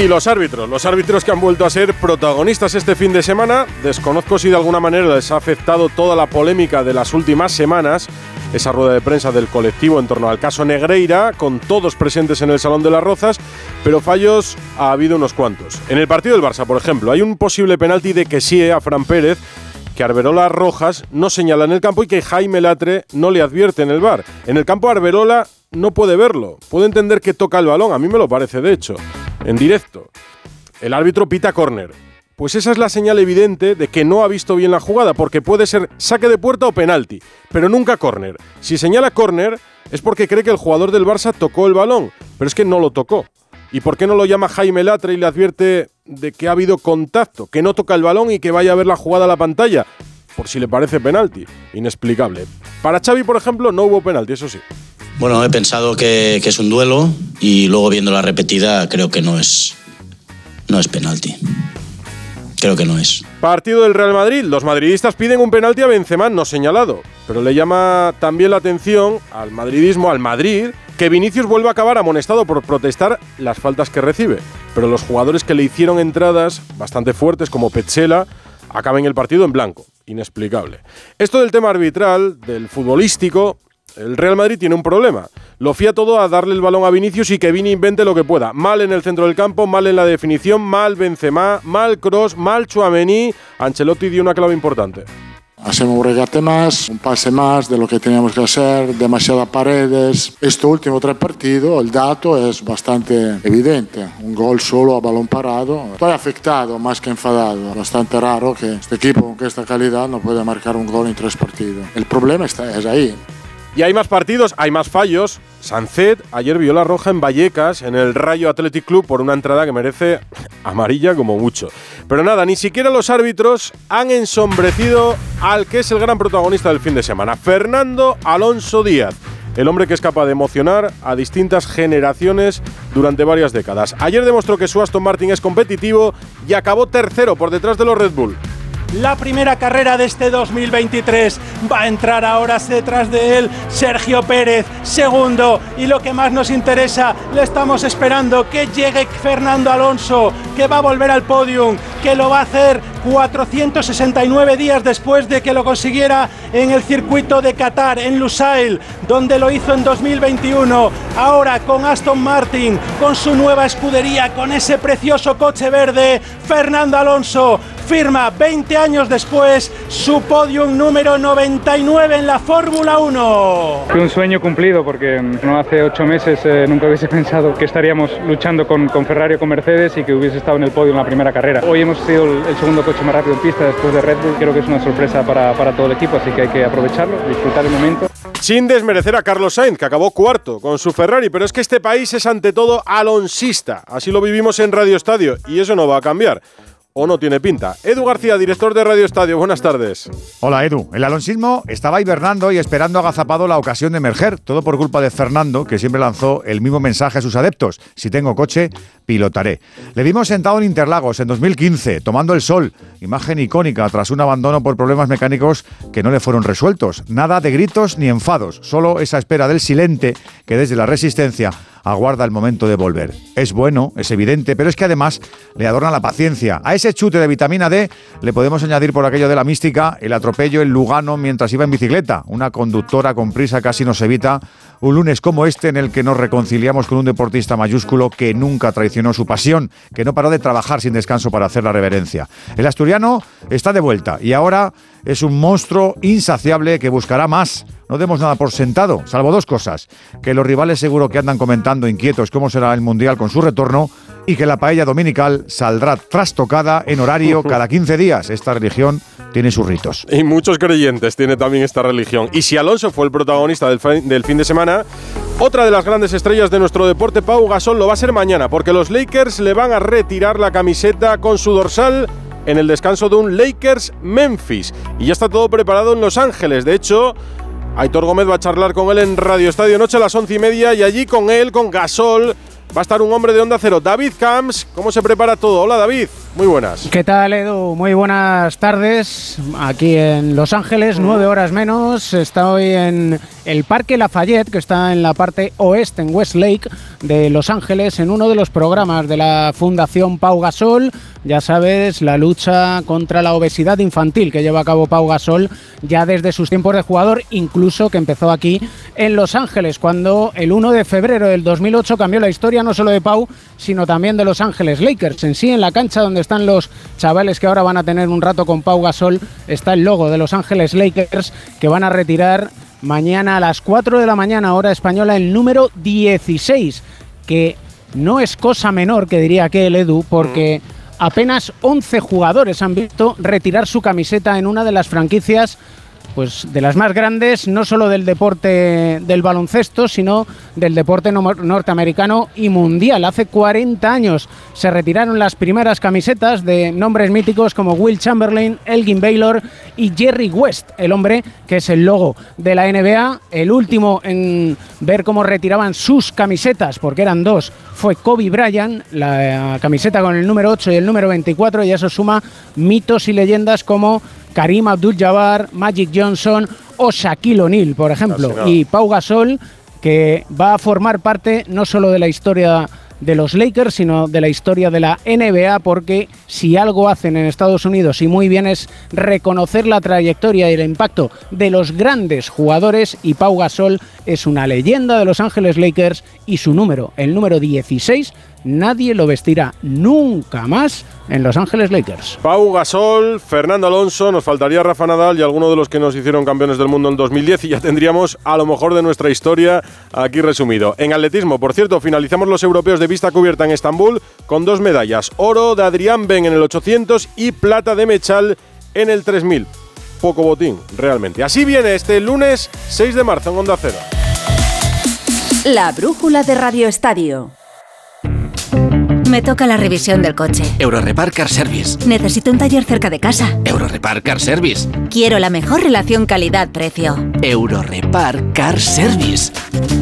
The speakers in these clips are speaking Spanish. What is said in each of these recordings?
Y los árbitros, los árbitros que han vuelto a ser protagonistas este fin de semana. Desconozco si de alguna manera les ha afectado toda la polémica de las últimas semanas, esa rueda de prensa del colectivo en torno al caso Negreira, con todos presentes en el Salón de las Rozas, pero fallos ha habido unos cuantos. En el partido del Barça, por ejemplo, hay un posible penalti de que sí a Fran Pérez que Arberola Rojas no señala en el campo y que Jaime Latre no le advierte en el bar. En el campo Arberola no puede verlo, puede entender que toca el balón, a mí me lo parece de hecho en directo. El árbitro pita córner. Pues esa es la señal evidente de que no ha visto bien la jugada, porque puede ser saque de puerta o penalti, pero nunca córner. Si señala córner es porque cree que el jugador del Barça tocó el balón, pero es que no lo tocó. ¿Y por qué no lo llama Jaime Latre y le advierte de que ha habido contacto, que no toca el balón y que vaya a ver la jugada a la pantalla? Por si le parece penalti. Inexplicable. Para Xavi, por ejemplo, no hubo penalti, eso sí. Bueno, he pensado que, es un duelo y luego viendo la repetida creo que no es, no es penalti. Creo que no es. Partido del Real Madrid. Los madridistas piden un penalti a Benzema no señalado. Pero le llama también la atención al madridismo, al Madrid, que Vinicius vuelve a acabar amonestado por protestar las faltas que recibe. Pero los jugadores que le hicieron entradas bastante fuertes, como Petzela, acaban el partido en blanco. Inexplicable. Esto del tema arbitral, del futbolístico, el Real Madrid tiene un problema. Lo fía todo a darle el balón a Vinicius y que Vini invente lo que pueda. Mal en el centro del campo, mal en la definición, mal Benzema, mal Cross, mal Chuamení. Ancelotti dio una clave importante. Hacemos un regate más, un pase más de lo que teníamos que hacer, demasiadas paredes. Este último tres partidos, el dato es bastante evidente. Un gol solo a balón parado. Estoy afectado más que enfadado. Bastante raro que este equipo con esta calidad no pueda marcar un gol en tres partidos. El problema está, es ahí. Y hay más partidos, hay más fallos. Sancet ayer vio la roja en Vallecas, en el Rayo Athletic Club, por una entrada que merece amarilla como mucho. Pero nada, ni siquiera los árbitros han ensombrecido al que es el gran protagonista del fin de semana, Fernando Alonso Díaz. El hombre que es capaz de emocionar a distintas generaciones durante varias décadas. Ayer demostró que su Aston Martin es competitivo y acabó tercero por detrás de los Red Bull la primera carrera de este 2023. Va a entrar ahora detrás de él Sergio Pérez, segundo. Y lo que más nos interesa, le estamos esperando que llegue Fernando Alonso, que va a volver al podium, que lo va a hacer 469 días después de que lo consiguiera en el circuito de Qatar, en Lusail, donde lo hizo en 2021. Ahora con Aston Martin, con su nueva escudería, con ese precioso coche verde, Fernando Alonso firma 20 años después su podium número 99 en la Fórmula 1. Fue un sueño cumplido porque no hace ocho meses eh, nunca hubiese pensado que estaríamos luchando con, con, Ferrari o con Mercedes y que hubiese estado en el podio en la primera carrera. Hoy hemos sido el, segundo coche más rápido en pista después de Red Bull. Creo que es una sorpresa para, para todo el equipo, así que hay que aprovecharlo, disfrutar el momento. Sin desmerecer a Carlos Sainz, que acabó cuarto con su Ferrari, pero es que este país es ante todo alonsista. Así lo vivimos en Radio Estadio y eso no va a cambiar o no tiene pinta. Edu García, director de Radio Estadio, buenas tardes. Hola Edu, el alonsismo estaba hibernando y esperando agazapado la ocasión de emerger, todo por culpa de Fernando, que siempre lanzó el mismo mensaje a sus adeptos, si tengo coche, pilotaré. Le vimos sentado en Interlagos en 2015, tomando el sol, imagen icónica tras un abandono por problemas mecánicos que no le fueron resueltos. Nada de gritos ni enfados, solo esa espera del silente que desde la resistencia aguarda el momento de volver. Es bueno, es evidente, pero es que además le adorna la paciencia. A ese chute de vitamina D le podemos añadir por aquello de la mística el atropello en Lugano mientras iba en bicicleta. Una conductora con prisa casi nos evita un lunes como este en el que nos reconciliamos con un deportista mayúsculo que nunca traicionó su pasión, que no paró de trabajar sin descanso para hacer la reverencia. El asturiano está de vuelta y ahora es un monstruo insaciable que buscará más. No demos nada por sentado, salvo dos cosas. Que los rivales seguro que andan comentando inquietos cómo será el Mundial con su retorno y que la paella dominical saldrá trastocada en horario cada 15 días. Esta religión tiene sus ritos. Y muchos creyentes tiene también esta religión. Y si Alonso fue el protagonista del, del fin de semana, otra de las grandes estrellas de nuestro deporte, Pau Gasol, lo va a ser mañana, porque los Lakers le van a retirar la camiseta con su dorsal en el descanso de un Lakers Memphis. Y ya está todo preparado en Los Ángeles. De hecho, Aitor Gómez va a charlar con él en Radio Estadio Noche a las once y media y allí con él, con Gasol, va a estar un hombre de Onda Cero, David Camps. ¿Cómo se prepara todo? Hola David. Muy buenas. ¿Qué tal, Edu? Muy buenas tardes. Aquí en Los Ángeles, nueve horas menos. Estoy en el Parque Lafayette, que está en la parte oeste, en Westlake de Los Ángeles, en uno de los programas de la Fundación Pau Gasol. Ya sabes, la lucha contra la obesidad infantil que lleva a cabo Pau Gasol ya desde sus tiempos de jugador, incluso que empezó aquí en Los Ángeles, cuando el 1 de febrero del 2008 cambió la historia no solo de Pau, sino también de Los Ángeles Lakers. En sí, en la cancha donde están los chavales que ahora van a tener un rato con Pau Gasol, está el logo de Los Ángeles Lakers que van a retirar mañana a las 4 de la mañana, hora española, el número 16, que no es cosa menor, que diría que el Edu, porque apenas 11 jugadores han visto retirar su camiseta en una de las franquicias pues de las más grandes, no solo del deporte del baloncesto, sino del deporte norteamericano y mundial. Hace 40 años se retiraron las primeras camisetas de nombres míticos como Will Chamberlain, Elgin Baylor y Jerry West, el hombre que es el logo de la NBA. El último en ver cómo retiraban sus camisetas, porque eran dos, fue Kobe Bryant, la camiseta con el número 8 y el número 24, y eso suma mitos y leyendas como Karim Abdul-Jabbar, Magic Johnson o Shaquille O'Neal, por ejemplo. Y Pau Gasol, que va a formar parte no solo de la historia de los Lakers, sino de la historia de la NBA, porque si algo hacen en Estados Unidos y muy bien es reconocer la trayectoria y el impacto de los grandes jugadores, y Pau Gasol es una leyenda de Los Ángeles Lakers y su número, el número 16, nadie lo vestirá nunca más en Los Ángeles Lakers. Pau Gasol, Fernando Alonso, nos faltaría Rafa Nadal y alguno de los que nos hicieron campeones del mundo en 2010 y ya tendríamos a lo mejor de nuestra historia aquí resumido. En atletismo, por cierto, finalizamos los europeos de vista cubierta en Estambul con dos medallas, oro de Adrián Ben en el 800 y plata de Mechal en el 3000. Poco botín, realmente. Así viene este lunes 6 de marzo en Onda Cero. La brújula de Radio Estadio. Me toca la revisión del coche. Eurorepar Car Service. Necesito un taller cerca de casa. Eurorepar Car Service. Quiero la mejor relación calidad-precio. Eurorepar Car Service.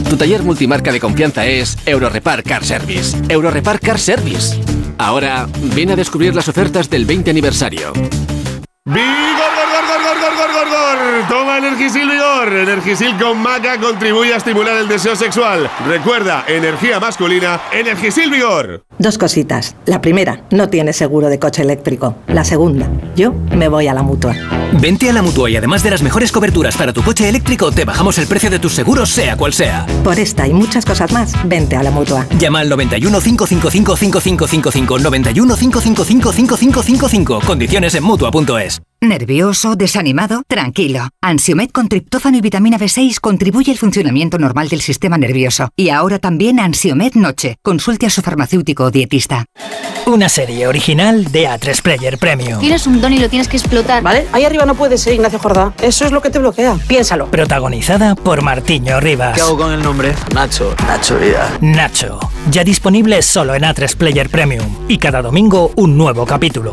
Tu taller multimarca de confianza es Eurorepar Car Service. Eurorepar Car Service. Ahora, ven a descubrir las ofertas del 20 aniversario. ¡Vigor, gor, gor, gor, gor, gor, gor, gor! Toma Energisil Vigor. Energisil con maca contribuye a estimular el deseo sexual. Recuerda, energía masculina, Energisil Vigor. Dos cositas. La primera, no tienes seguro de coche eléctrico. La segunda, yo me voy a la mutua. Vente a la mutua y además de las mejores coberturas para tu coche eléctrico, te bajamos el precio de tus seguros, sea cual sea. Por esta y muchas cosas más, vente a la mutua. Llama al 91 555 5555 91 555 5555. Condiciones en mutua.es. ¿Nervioso? ¿Desanimado? Tranquilo. Ansiomed con triptófano y vitamina B6 contribuye al funcionamiento normal del sistema nervioso. Y ahora también Ansiomed Noche. Consulte a su farmacéutico o dietista. Una serie original de A3 Player Premium. Tienes un don y lo tienes que explotar. ¿Vale? Ahí arriba no puedes ser Ignacio Jordá. Eso es lo que te bloquea. Piénsalo. Protagonizada por Martiño Rivas. ¿Qué hago con el nombre? Nacho. Nacho Vida. Nacho. Ya disponible solo en A3 Player Premium. Y cada domingo un nuevo capítulo.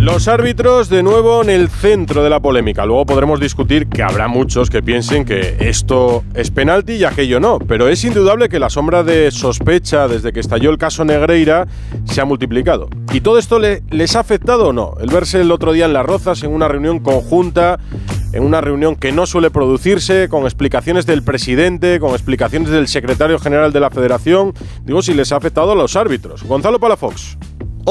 Los árbitros de nuevo en el centro de la polémica. Luego podremos discutir que habrá muchos que piensen que esto es penalti y aquello no, pero es indudable que la sombra de sospecha desde que estalló el caso Negreira se ha multiplicado. ¿Y todo esto les ha afectado o no? El verse el otro día en Las Rozas en una reunión conjunta, en una reunión que no suele producirse, con explicaciones del presidente, con explicaciones del secretario general de la federación, digo si les ha afectado a los árbitros. Gonzalo Palafox.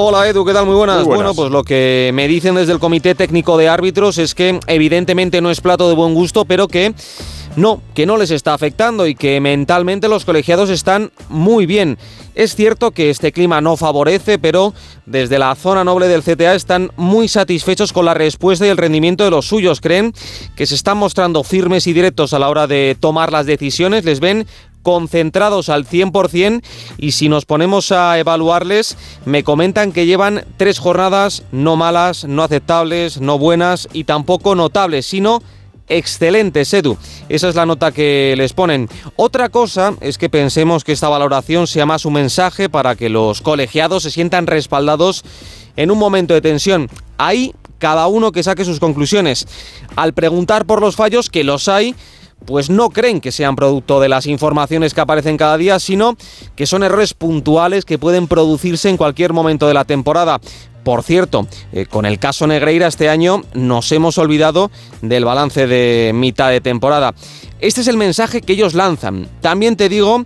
Hola Edu, ¿qué tal? Muy buenas. Muy buenas. Bueno, pues lo que me dicen desde el Comité Técnico de Árbitros es que evidentemente no es plato de buen gusto, pero que no, que no les está afectando y que mentalmente los colegiados están muy bien. Es cierto que este clima no favorece, pero desde la zona noble del CTA están muy satisfechos con la respuesta y el rendimiento de los suyos. Creen que se están mostrando firmes y directos a la hora de tomar las decisiones, les ven concentrados al 100% y si nos ponemos a evaluarles, me comentan que llevan tres jornadas no malas, no aceptables, no buenas y tampoco notables, sino excelentes, Edu. Esa es la nota que les ponen. Otra cosa es que pensemos que esta valoración sea más un mensaje para que los colegiados se sientan respaldados en un momento de tensión. Ahí cada uno que saque sus conclusiones. Al preguntar por los fallos, que los hay, pues no creen que sean producto de las informaciones que aparecen cada día, sino que son errores puntuales que pueden producirse en cualquier momento de la temporada. Por cierto, eh, con el caso Negreira este año nos hemos olvidado del balance de mitad de temporada. Este es el mensaje que ellos lanzan. También te digo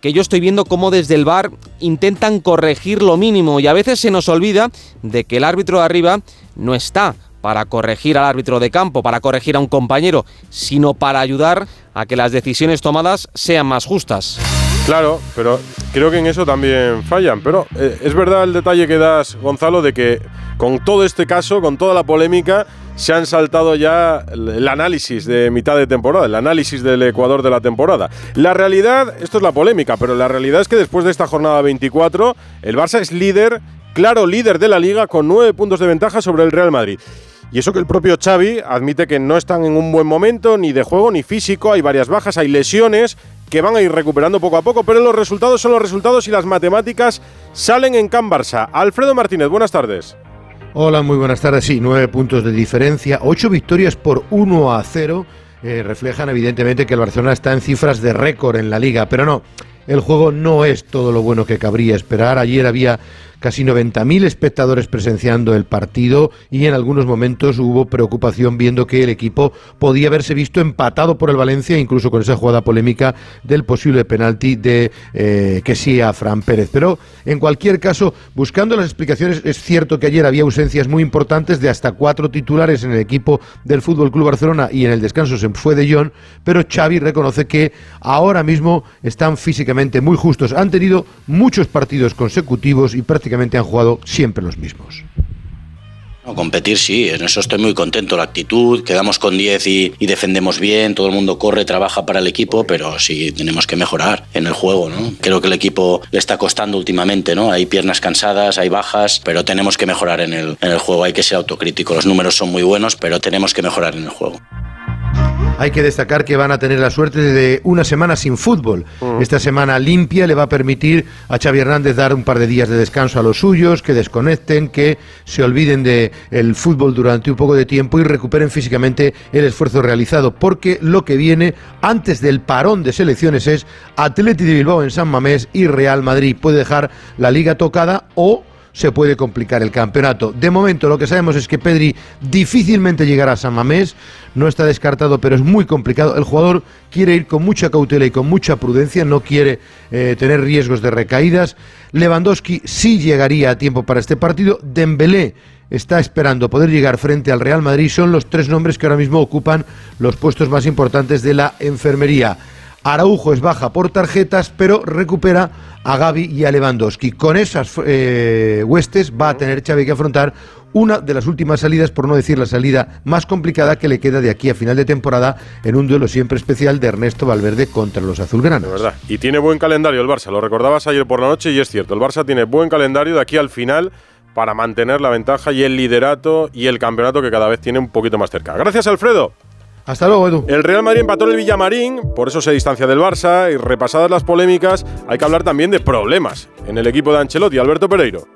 que yo estoy viendo cómo desde el bar intentan corregir lo mínimo y a veces se nos olvida de que el árbitro de arriba no está para corregir al árbitro de campo, para corregir a un compañero, sino para ayudar a que las decisiones tomadas sean más justas. Claro, pero creo que en eso también fallan. Pero eh, es verdad el detalle que das, Gonzalo, de que con todo este caso, con toda la polémica, se han saltado ya el análisis de mitad de temporada, el análisis del Ecuador de la temporada. La realidad, esto es la polémica, pero la realidad es que después de esta jornada 24, el Barça es líder, claro líder de la liga, con nueve puntos de ventaja sobre el Real Madrid. Y eso que el propio Xavi admite que no están en un buen momento, ni de juego ni físico, hay varias bajas, hay lesiones que van a ir recuperando poco a poco, pero los resultados son los resultados y las matemáticas salen en Can Barça. Alfredo Martínez, buenas tardes. Hola, muy buenas tardes. Sí, nueve puntos de diferencia, ocho victorias por 1 a 0. Eh, reflejan evidentemente que el Barcelona está en cifras de récord en la liga, pero no, el juego no es todo lo bueno que cabría esperar. Ayer había casi 90.000 espectadores presenciando el partido y en algunos momentos hubo preocupación viendo que el equipo podía haberse visto empatado por el Valencia, incluso con esa jugada polémica del posible penalti de eh, que sí a Fran Pérez. Pero en cualquier caso, buscando las explicaciones, es cierto que ayer había ausencias muy importantes de hasta cuatro titulares en el equipo del Fútbol Club Barcelona y en el descanso se fue de John, pero Xavi reconoce que ahora mismo están físicamente muy justos. Han tenido muchos partidos consecutivos y prácticamente han jugado siempre los mismos. No, competir sí, en eso estoy muy contento. La actitud, quedamos con 10 y, y, defendemos bien, todo el mundo corre, trabaja para el equipo, pero sí tenemos que mejorar en el juego, ¿no? Creo que el equipo le está costando últimamente, ¿no? Hay piernas cansadas, hay bajas, pero tenemos que mejorar en el, en el juego, hay que ser autocrítico. Los números son muy buenos, pero tenemos que mejorar en el juego. Hay que destacar que van a tener la suerte de una semana sin fútbol. Esta semana limpia le va a permitir a Xavi Hernández dar un par de días de descanso a los suyos, que desconecten, que se olviden del el fútbol durante un poco de tiempo y recuperen físicamente el esfuerzo realizado, porque lo que viene antes del parón de selecciones es Atleti de Bilbao en San Mamés y Real Madrid. Puede dejar la liga tocada o se puede complicar el campeonato. De momento lo que sabemos es que Pedri difícilmente llegará a San Mamés, no está descartado, pero es muy complicado. El jugador quiere ir con mucha cautela y con mucha prudencia, no quiere eh, tener riesgos de recaídas. Lewandowski sí llegaría a tiempo para este partido. Dembélé está esperando poder llegar frente al Real Madrid. Son los tres nombres que ahora mismo ocupan los puestos más importantes de la enfermería. Araujo es baja por tarjetas, pero recupera a Gaby y a Lewandowski. Con esas eh, huestes va a tener Xavi que afrontar una de las últimas salidas, por no decir la salida más complicada que le queda de aquí a final de temporada en un duelo siempre especial de Ernesto Valverde contra los azulgranas. verdad. Y tiene buen calendario el Barça, lo recordabas ayer por la noche y es cierto, el Barça tiene buen calendario de aquí al final para mantener la ventaja y el liderato y el campeonato que cada vez tiene un poquito más cerca. Gracias, Alfredo. Hasta luego, Edu. El Real Madrid empató en el Villamarín, por eso se distancia del Barça y repasadas las polémicas, hay que hablar también de problemas en el equipo de Ancelotti. Alberto Pereiro.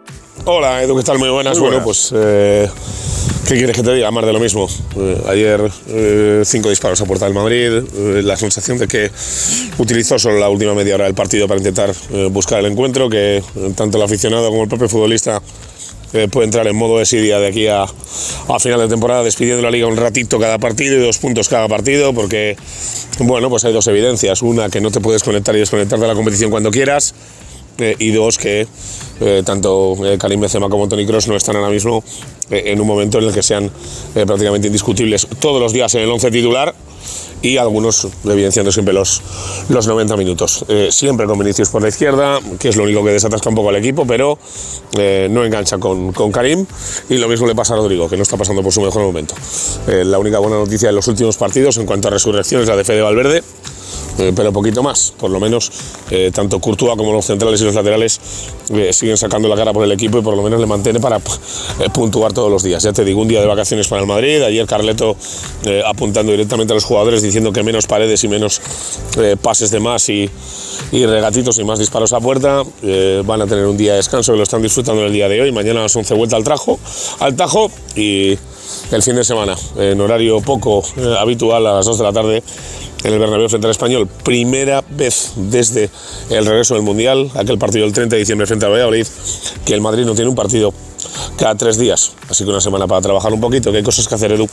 Hola, Edu, ¿qué tal? Muy buenas. Bueno, pues, eh, ¿qué quieres que te diga? Más de lo mismo. Eh, ayer, eh, cinco disparos a puerta del Madrid, eh, la sensación de que utilizó solo la última media hora del partido para intentar eh, buscar el encuentro, que tanto el aficionado como el propio futbolista eh, puede entrar en modo desidia de aquí a, a, final de temporada, despidiendo la liga un ratito cada partido y dos puntos cada partido, porque, bueno, pues hay dos evidencias. Una, que no te puedes conectar y desconectar de la competición cuando quieras, eh, y dos, que eh, tanto Karim Benzema como Toni Kroos no están ahora mismo en un momento en el que sean prácticamente indiscutibles todos los días en el 11 titular y algunos evidenciando siempre los, los 90 minutos. Eh, siempre con Vinicius por la izquierda, que es lo único que desatasca un poco al equipo, pero eh, no engancha con, con, Karim. Y lo mismo le pasa a Rodrigo, que no está pasando por su mejor momento. Eh, la única buena noticia de los últimos partidos en cuanto a resurrección es la de Fede Valverde eh, pero poquito más. Por lo menos, eh, tanto Courtois como los centrales y los laterales eh, siguen sacando la cara por el equipo y por lo menos le mantiene para puntuar todos los días. Ya te digo, un día de vacaciones para el Madrid. Ayer Carleto apuntando directamente a los jugadores diciendo que menos paredes y menos pases de más y, regatitos y más disparos a puerta. van a tener un día de descanso que lo están disfrutando el día de hoy. Mañana a las 11 vuelta al, trajo, al Tajo y el fin de semana, en horario poco habitual a las 2 de la tarde en el Bernabéu frente al Español. Primera vez desde el regreso del Mundial, aquel partido del 30 de diciembre frente al Valladolid, que el Madrid no tiene un partido cada tres días. Así que una semana para trabajar un poquito, que hay cosas que hacer, Edu.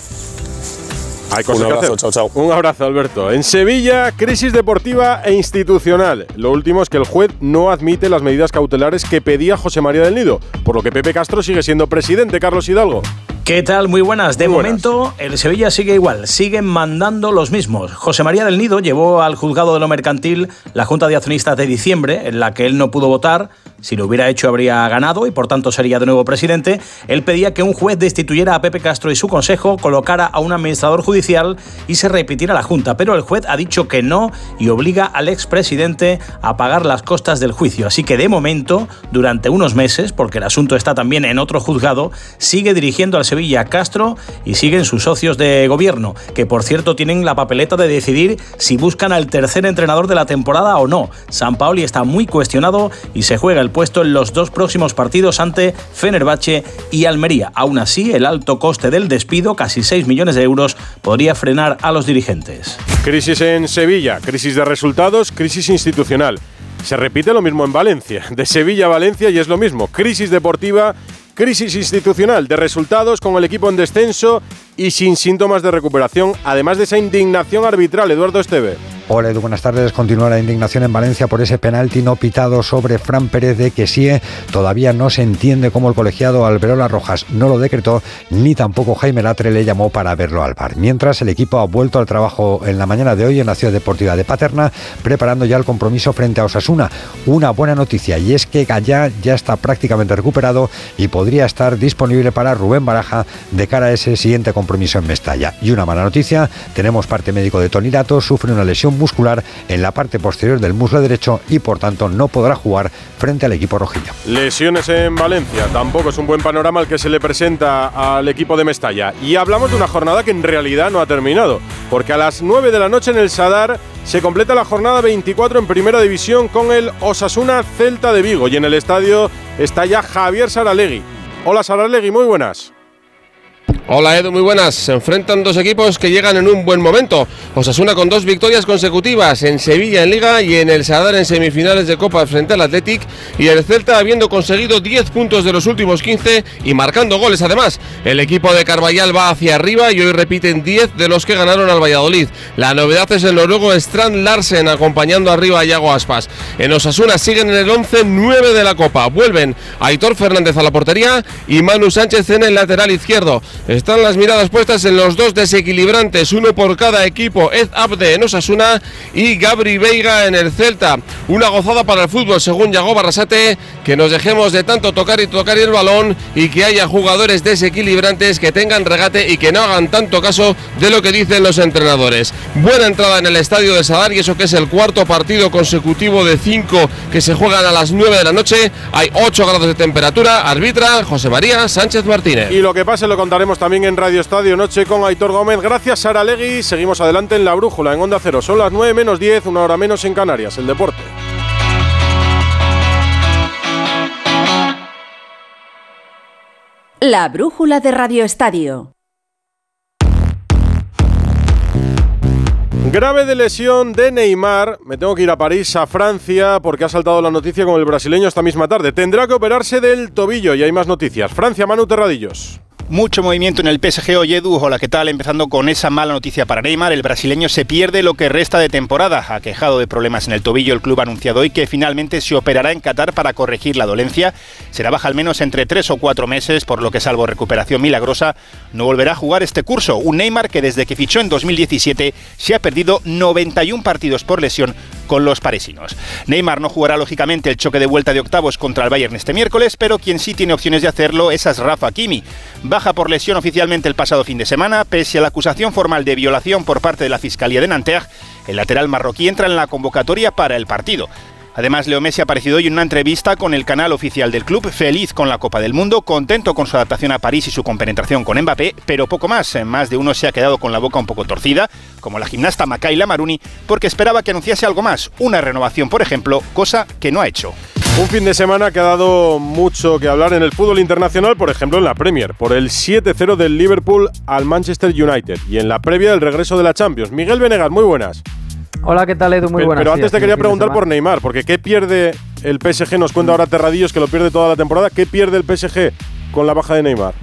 Hay cosas un abrazo, chao, chao. Un abrazo, Alberto. En Sevilla, crisis deportiva e institucional. Lo último es que el juez no admite las medidas cautelares que pedía José María del Nido, por lo que Pepe Castro sigue siendo presidente, Carlos Hidalgo. ¿Qué tal? Muy buenas. De momento, el Sevilla sigue igual, siguen mandando los mismos. José María del Nido llevó al juzgado de lo mercantil la Junta de Accionistas de diciembre, en la que él no pudo votar. Si lo hubiera hecho, habría ganado y por tanto sería de nuevo presidente. Él pedía que un juez destituyera a Pepe Castro y su consejo, colocara a un administrador judicial y se repitiera la Junta. Pero el juez ha dicho que no y obliga al expresidente a pagar las costas del juicio. Así que de momento, durante unos meses, porque el asunto está también en otro juzgado, sigue dirigiendo al Sevilla Castro y siguen sus socios de gobierno, que por cierto tienen la papeleta de decidir si buscan al tercer entrenador de la temporada o no. San Paoli está muy cuestionado y se juega el puesto en los dos próximos partidos ante Fenerbahce y Almería. Aún así, el alto coste del despido, casi 6 millones de euros, podría frenar a los dirigentes. Crisis en Sevilla, crisis de resultados, crisis institucional. Se repite lo mismo en Valencia, de Sevilla a Valencia y es lo mismo, crisis deportiva crisis institucional de resultados con el equipo en descenso y sin síntomas de recuperación, además de esa indignación arbitral, Eduardo Esteve. Hola Edu, buenas tardes. Continúa la indignación en Valencia por ese penalti no pitado sobre Fran Pérez de que sí, todavía no se entiende cómo el colegiado Alberola Rojas no lo decretó, ni tampoco Jaime Latre le llamó para verlo al bar. Mientras el equipo ha vuelto al trabajo en la mañana de hoy en la ciudad deportiva de Paterna, preparando ya el compromiso frente a Osasuna. Una buena noticia y es que Gallá ya está prácticamente recuperado y podría estar disponible para Rubén Baraja de cara a ese siguiente compromiso en Mestalla. Y una mala noticia, tenemos parte médico de Tonirato, sufre una lesión muscular en la parte posterior del muslo derecho y por tanto no podrá jugar frente al equipo rojillo. Lesiones en Valencia, tampoco es un buen panorama el que se le presenta al equipo de Mestalla. Y hablamos de una jornada que en realidad no ha terminado, porque a las 9 de la noche en el Sadar se completa la jornada 24 en Primera División con el Osasuna Celta de Vigo y en el estadio está ya Javier Saralegui. Hola Saralegui, muy buenas. Hola Edu, muy buenas. Se enfrentan dos equipos que llegan en un buen momento. Osasuna con dos victorias consecutivas en Sevilla en Liga y en el Sadar en semifinales de Copa frente al Athletic y el Celta habiendo conseguido 10 puntos de los últimos 15 y marcando goles además. El equipo de Carballal va hacia arriba y hoy repiten 10 de los que ganaron al Valladolid. La novedad es el noruego Strand Larsen acompañando arriba a Iago Aspas. En Osasuna siguen en el 11 9 de la Copa. Vuelven Aitor Fernández a la portería y Manu Sánchez en el lateral izquierdo. Están las miradas puestas en los dos desequilibrantes, uno por cada equipo, Ed Abde en Osasuna y Gabri Veiga en el Celta. Una gozada para el fútbol, según Yago Barrasate, que nos dejemos de tanto tocar y tocar el balón y que haya jugadores desequilibrantes que tengan regate y que no hagan tanto caso de lo que dicen los entrenadores. Buena entrada en el estadio de Sadar y eso que es el cuarto partido consecutivo de cinco que se juegan a las 9 de la noche. Hay 8 grados de temperatura. Arbitra José María Sánchez Martínez. Y lo que pase lo contaremos también en Radio Estadio Noche con Aitor Gómez. Gracias, Sara Legui. Seguimos adelante en la brújula, en Onda Cero. Son las 9 menos 10, una hora menos en Canarias. El deporte. La brújula de Radio Estadio. Grave de lesión de Neymar. Me tengo que ir a París, a Francia, porque ha saltado la noticia con el brasileño esta misma tarde. Tendrá que operarse del tobillo y hay más noticias. Francia, Manu Terradillos. Mucho movimiento en el PSG hoy, Edu. Hola, ¿qué tal? Empezando con esa mala noticia para Neymar. El brasileño se pierde lo que resta de temporada. Ha quejado de problemas en el tobillo. El club ha anunciado hoy que finalmente se operará en Qatar para corregir la dolencia. Será baja al menos entre tres o cuatro meses, por lo que, salvo recuperación milagrosa, no volverá a jugar este curso. Un Neymar que desde que fichó en 2017 se ha perdido 91 partidos por lesión con los parisinos. Neymar no jugará lógicamente el choque de vuelta de octavos contra el Bayern este miércoles, pero quien sí tiene opciones de hacerlo es Asraf Hakimi. Baja por lesión oficialmente el pasado fin de semana, pese a la acusación formal de violación por parte de la Fiscalía de Nanterre, el lateral marroquí entra en la convocatoria para el partido. Además, Leo Messi ha aparecido hoy en una entrevista con el canal oficial del club, feliz con la Copa del Mundo, contento con su adaptación a París y su compenetración con Mbappé, pero poco más. Más de uno se ha quedado con la boca un poco torcida, como la gimnasta Makaila Maruni, porque esperaba que anunciase algo más, una renovación, por ejemplo, cosa que no ha hecho. Un fin de semana que ha dado mucho que hablar en el fútbol internacional, por ejemplo en la Premier, por el 7-0 del Liverpool al Manchester United y en la previa del regreso de la Champions. Miguel Venegas, muy buenas. Hola, ¿qué tal Edu? Muy Pero, buenas. pero antes Sí, te quería preguntar por Neymar, porque ¿qué pierde el PSG? Nos cuenta ahora Terradillos que lo pierde toda la temporada. ¿Qué pierde el PSG con la baja de Neymar?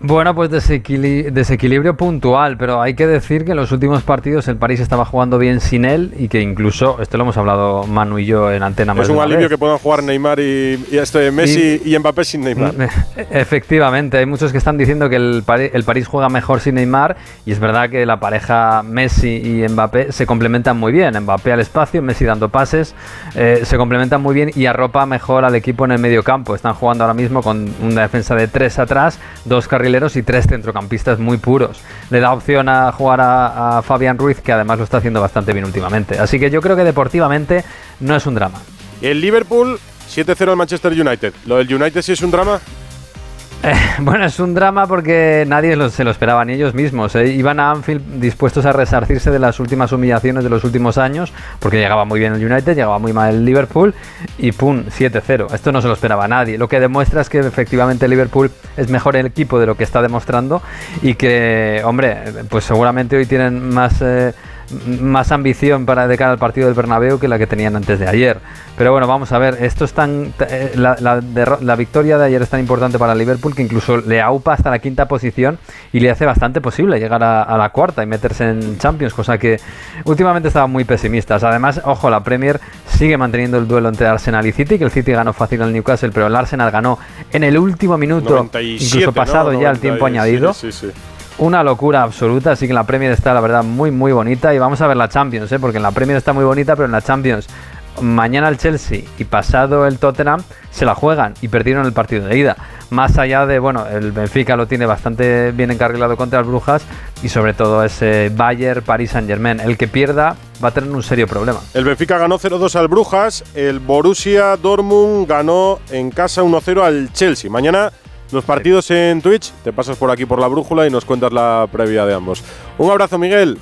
Bueno, pues desequili- desequilibrio puntual, pero hay que decir que en los últimos partidos el París estaba jugando bien sin él y que incluso, esto lo hemos hablado Manu y yo en antena Es un alivio vez. que puedan jugar Neymar y, y este Messi y, Mbappé sin Neymar. Efectivamente, hay muchos que están diciendo que el, Pari- el París juega mejor sin Neymar y es verdad que la pareja Messi y Mbappé se complementan muy bien. Mbappé al espacio, Messi dando pases, eh, se complementan muy bien y arropa mejor al equipo en el medio campo. Están jugando ahora mismo con una defensa de tres atrás, dos y tres centrocampistas muy puros. Le da opción a jugar a, a Fabián Ruiz, que además lo está haciendo bastante bien últimamente. Así que yo creo que deportivamente no es un drama. El Liverpool 7-0 al Manchester United. ¿Lo del United sí es un drama? Eh, bueno, es un drama porque nadie se lo esperaba ni ellos mismos. eh. Iban a Anfield dispuestos a resarcirse de las últimas humillaciones de los últimos años, porque llegaba muy bien el United, llegaba muy mal el Liverpool, y pum, 7-0. Esto no se lo esperaba nadie. Lo que demuestra es que efectivamente Liverpool es mejor el equipo de lo que está demostrando y que, hombre, pues seguramente hoy tienen más... eh, más ambición para de cara al partido del Bernabéu que la que tenían antes de ayer. Pero bueno, vamos a ver, esto es tan eh, la, la victoria de ayer es tan importante para Liverpool que incluso le aupa hasta la quinta posición y le hace bastante posible llegar a, a la cuarta y meterse en Champions, cosa que últimamente estaban muy pesimistas. Además, ojo, la Premier sigue manteniendo el duelo entre Arsenal y City, que el City ganó fácil al Newcastle, pero el Arsenal ganó en el último minuto, 97, ¿no? incluso pasado ya el 90 tiempo añadido. Sí, sí. Una locura absoluta, así que la Premier está la verdad muy muy bonita y vamos a ver la Champions, ¿eh? porque en la Premier está muy bonita, pero en la Champions mañana el Chelsea y pasado el Tottenham se la juegan y perdieron el partido de ida. Más allá de, bueno, el Benfica lo tiene bastante bien encarrilado contra las Brujas y sobre todo ese Bayern Paris Saint Germain. El que pierda va a tener un serio problema. El Benfica ganó 0-2 al Brujas, el Borussia Dortmund ganó en casa 1-0 al Chelsea. Mañana los partidos en Twitch, te pasas por aquí por la brújula y nos cuentas la previa de ambos. Un abrazo, Miguel.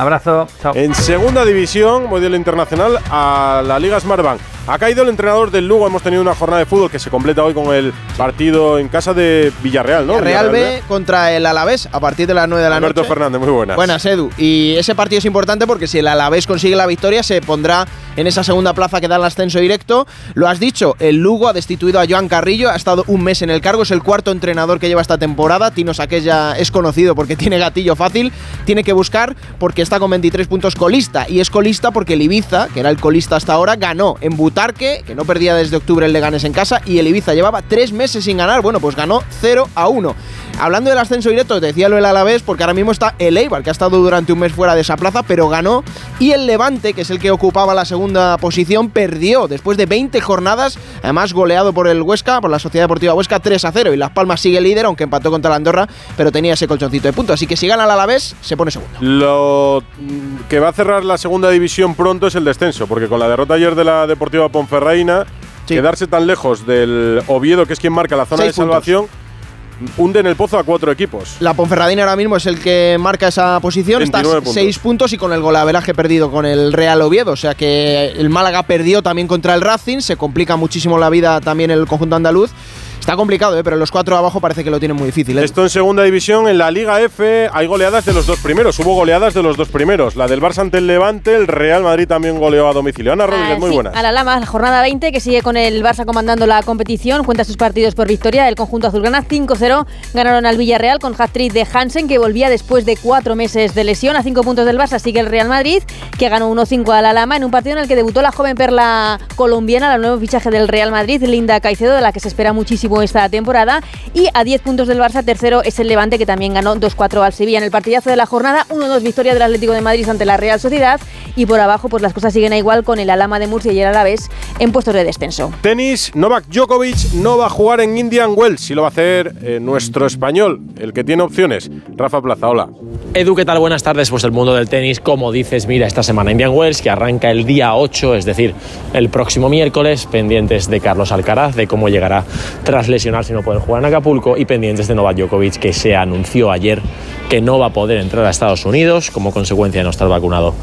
Abrazo, chao. En segunda división, modelo internacional, a la Liga Smartbank. Ha caído el entrenador del Lugo. Hemos tenido una jornada de fútbol que se completa hoy con el partido en casa de Villarreal, ¿no? Real Villarreal B contra el Alavés a partir de las 9 de la Alberto noche. Fernández, muy buenas. Buenas, Edu. Y ese partido es importante porque si el Alavés consigue la victoria, se pondrá en esa segunda plaza que da el ascenso directo. Lo has dicho, el Lugo ha destituido a Joan Carrillo, ha estado un mes en el cargo, es el cuarto entrenador que lleva esta temporada. Tino Saqués ya es conocido porque tiene gatillo fácil. Tiene que buscar porque está con 23 puntos colista. Y es colista porque el Ibiza, que era el colista hasta ahora, ganó en Butarque, que no perdía desde octubre el Leganés en casa. Y el Ibiza llevaba tres meses sin ganar. Bueno, pues ganó 0 a 1. Hablando del ascenso directo, te decía lo del Alavés, porque ahora mismo está el Eibar, que ha estado durante un mes fuera de esa plaza, pero ganó. Y el Levante, que es el que ocupaba la segunda posición, perdió después de 20 jornadas, además goleado por el Huesca, por la Sociedad Deportiva Huesca, 3 a 0. Y Las Palmas sigue líder, aunque empató contra la Andorra, pero tenía ese colchoncito de puntos. Así que si gana el Alavés, se pone segundo. Mm, que va a cerrar la segunda división pronto es el descenso, porque con la derrota ayer de la Deportiva Ponferreina, quedarse tan lejos del Oviedo, que es quien marca la zona Seis de salvación, hunde en el pozo a cuatro equipos. La Ponferradina ahora mismo es el que marca esa posición, está 29 a puntos. 6 puntos y con el golaveraje perdido con el Real Oviedo. O sea que el Málaga perdió también contra el Racing, se complica muchísimo la vida también el conjunto andaluz. Está complicado, ¿eh? pero los cuatro abajo parece que lo tienen muy difícil. ¿eh? Esto en segunda división, en la Liga F hay goleadas de los dos primeros. Hubo goleadas de los dos primeros. La del Barça ante el Levante, el Real Madrid también goleó a domicilio. Ana Rodríguez, Ah, muy sí, buenas. A la Lama, la jornada 20, que sigue con el Barça comandando la competición, cuenta sus partidos por victoria. El conjunto azulgrana 5-0 ganaron al Villarreal con hat-trick de Hansen, que volvía después de cuatro meses de lesión. A cinco puntos del Barça sigue el Real Madrid, que ganó 1-5 a la Lama en un partido en el que debutó la joven perla colombiana, la nuevo fichaje del Real Madrid, Linda Caicedo, de la que se espera muchísimo último esta temporada. Y a 10 puntos del Barça, tercero es el Levante, que también ganó 2-4 al Sevilla en el partidazo de la jornada. 1-2 victoria del Atlético de Madrid ante la Real Sociedad. Y por abajo, pues las cosas siguen a igual con el Alama de Murcia y el Alavés en puestos de descenso. Tenis, Novak Djokovic no va a jugar en Indian Wells, si lo va a hacer eh, nuestro español, el que tiene opciones. Rafa Plaza, hola. Edu, ¿qué tal? Buenas tardes. Pues el mundo del tenis, como dices, mira, esta semana Indian Wells, que arranca el día 8, es decir, el próximo miércoles, pendientes de Carlos Alcaraz, de cómo llegará tras lesionar si no puede jugar en Acapulco, y pendientes de Novak Djokovic, que se anunció ayer que no va a poder entrar a Estados Unidos como consecuencia de no estar vacunado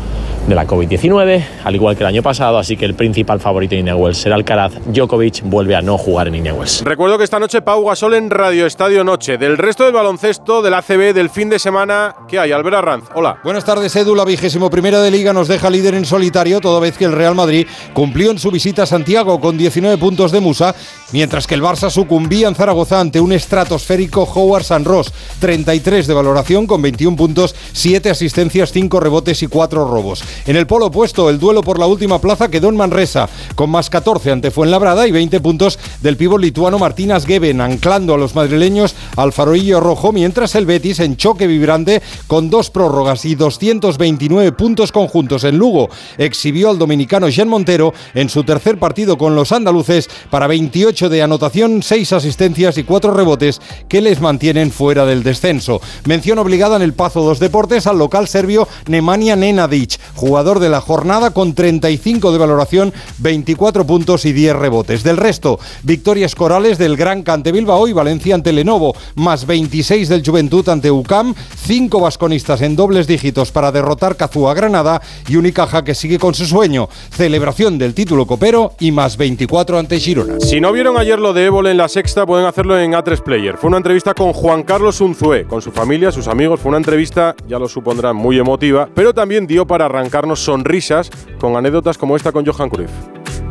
de la COVID-19, al igual que el año pasado, así que el principal favorito de Indian Wells será Alcaraz. Djokovic vuelve a no jugar en Indian Wells. Recuerdo que esta noche Pau Gasol en Radio Estadio Noche. Del resto del baloncesto, del ACB, del fin de semana, ¿qué hay? Albert Arranz, hola. Buenas tardes, Edu. La vigésimo primera de Liga nos deja líder en solitario, toda vez que el Real Madrid cumplió en su visita a Santiago con 19 puntos de Musa, mientras que el Barça sucumbía en Zaragoza ante un estratosférico Howard San Ross. 33 de valoración con 21 puntos, 7 asistencias, 5 rebotes y 4 robos. En el polo opuesto, el duelo por la última plaza quedó en Manresa, con más 14 ante Fuenlabrada y 20 puntos del pívot lituano Martínez Geben, anclando a los madrileños al farolillo rojo, mientras el Betis en choque vibrante con dos prórrogas y 229 puntos conjuntos en Lugo exhibió al dominicano Jean Montero en su tercer partido con los andaluces para 28 de anotación, 6 asistencias y 4 rebotes que les mantienen fuera del descenso. Mención obligada en el Pazo dos Deportes al local serbio Nemanja Nenadic, jugador de la jornada con 35 de valoración, 24 puntos y 10 rebotes. Del resto, victorias corales del Gran Cante Bilbao y Valencia ante Lenovo, más 26 del Juventud ante UCAM, 5 vasconistas en dobles dígitos para derrotar Cazúa Granada y Unicaja que sigue con su sueño, celebración del título copero y más 24 ante Girona. Si no vieron ayer lo de Évole en la sexta, pueden hacerlo en A3 Player. Fue una entrevista con Juan Carlos Unzué, con su familia, sus amigos. Fue una entrevista, ya lo supondrán, muy emotiva, pero también dio para arrancarnos sonrisas con anécdotas como esta con Johan Cruyff.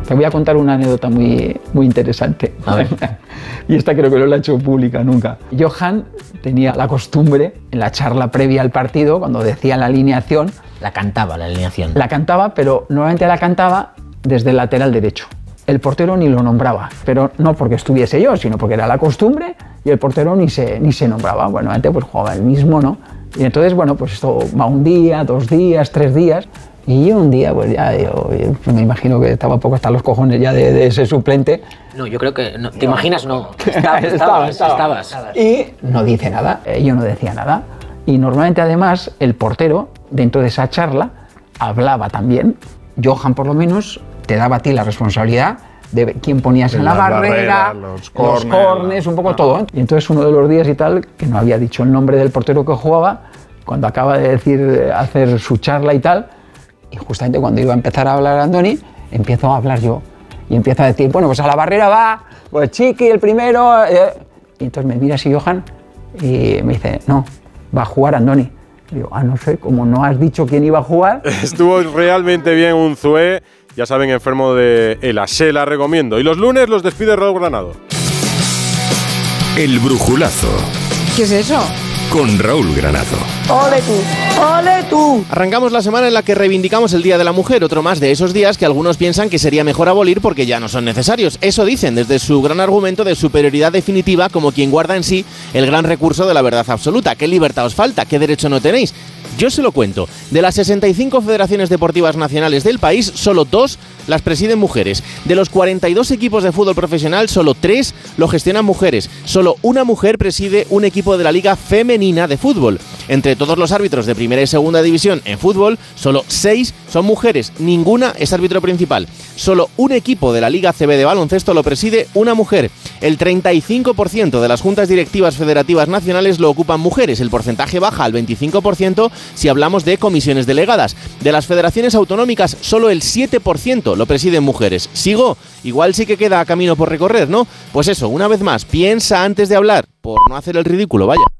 Te voy a contar una anécdota muy, muy interesante. y esta creo que no la he hecho pública nunca. Johan tenía la costumbre, en la charla previa al partido, cuando decía la alineación... La cantaba, la alineación. La cantaba, pero normalmente la cantaba desde el lateral derecho. El portero ni lo nombraba, pero no porque estuviese yo, sino porque era la costumbre y el portero ni se, ni se nombraba. Bueno, antes pues jugaba el mismo, ¿no? Y entonces, bueno, pues esto va un día, dos días, tres días. Y yo un día, pues ya, yo, yo me imagino que estaba poco hasta los cojones ya de, de ese suplente. No, yo creo que. No, ¿Te imaginas? No. Estabas, estabas, estaba, estabas. Y no dice nada, eh, yo no decía nada. Y normalmente, además, el portero, dentro de esa charla, hablaba también. Johan, por lo menos, te daba a ti la responsabilidad de quién ponías en, la las barrera, barreras, los los cornes, un poco todo. ¿eh? Y entonces uno de los días y tal, que no había dicho el nombre del portero que jugaba, cuando acaba de decir, eh, hacer su charla y tal, y justamente cuando iba a empezar a hablar Andoni, empiezo a hablar yo. Y empiezo a decir, bueno, pues a la barrera va, pues Chiqui el primero. eh. Y entonces me mira así Johan y me dice, no, va a jugar Andoni. Digo, ah, no sé, como no has dicho quién iba a jugar. Estuvo realmente bien Unzué. Ya saben, enfermo de ELA. Se la recomiendo. Y los lunes los despide Raúl Granado. El brujulazo ¿Qué es eso? Con Raúl Granado. ¡Ole tú! ¡Ole tú! Arrancamos la semana en la que reivindicamos el Día de la Mujer, otro más de esos días que algunos piensan que sería mejor abolir porque ya no son necesarios. Eso dicen desde su gran argumento de superioridad definitiva como quien guarda en sí el gran recurso de la verdad absoluta. ¿Qué libertad os falta? ¿Qué derecho no tenéis? Yo se lo cuento. De las 65 federaciones deportivas nacionales del país, solo dos las presiden mujeres. De los 42 equipos de fútbol profesional, solo tres lo gestionan mujeres. Solo una mujer preside un equipo de la Liga Femenina de Fútbol. Entre todos los árbitros de primera y segunda división en fútbol, solo seis son mujeres. Ninguna es árbitro principal. Solo un equipo de la Liga CB de baloncesto lo preside una mujer. El 35% de las juntas directivas federativas nacionales lo ocupan mujeres. El porcentaje baja al 25% si hablamos de comisiones delegadas. De las federaciones autonómicas, solo el 7% lo presiden mujeres. ¿Sigo? Igual sí que queda camino por recorrer, ¿no? Pues eso, una vez más, piensa antes de hablar, por no hacer el ridículo, vaya.